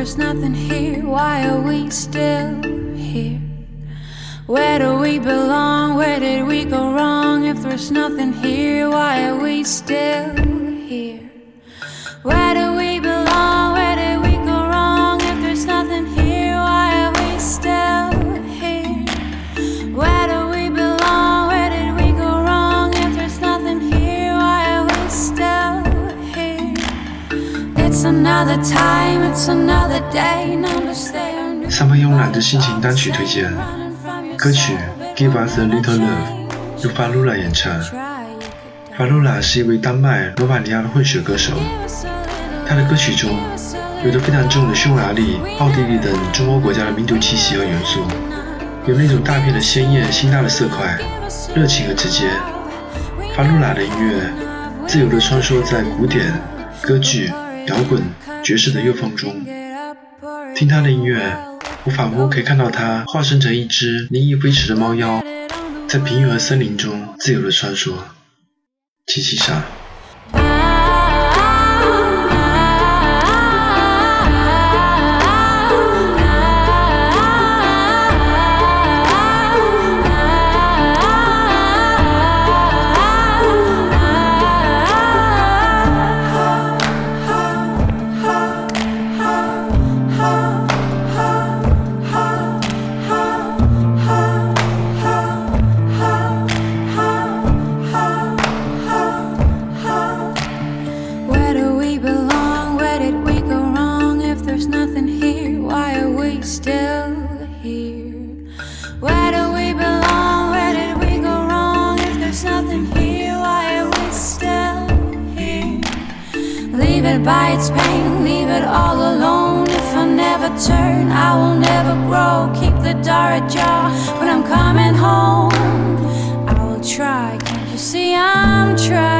there's nothing here? Why are we still here? Where do we belong? Where did we go wrong? If there's nothing here, why are we still here? Where do we 三分慵懒的心情单曲推荐，歌曲《Give Us a Little Love》由法鲁拉演唱。法鲁拉是一位丹麦罗马尼亚的混血歌手，他的歌曲中有着非常重的匈牙利、奥地利等中欧国家的民族气息和元素，有那种大片的鲜艳、辛辣的色块，热情和直接。法鲁拉的音乐自由地穿梭在古典、歌剧、摇滚、爵士的乐风中，听他的音乐，我仿佛可以看到他化身成一只灵异飞驰的猫妖，在平原和森林中自由的穿梭。七七上。By its pain, leave it all alone. If I never turn, I will never grow. Keep the door ajar when I'm coming home. I will try, can't you see I'm trying?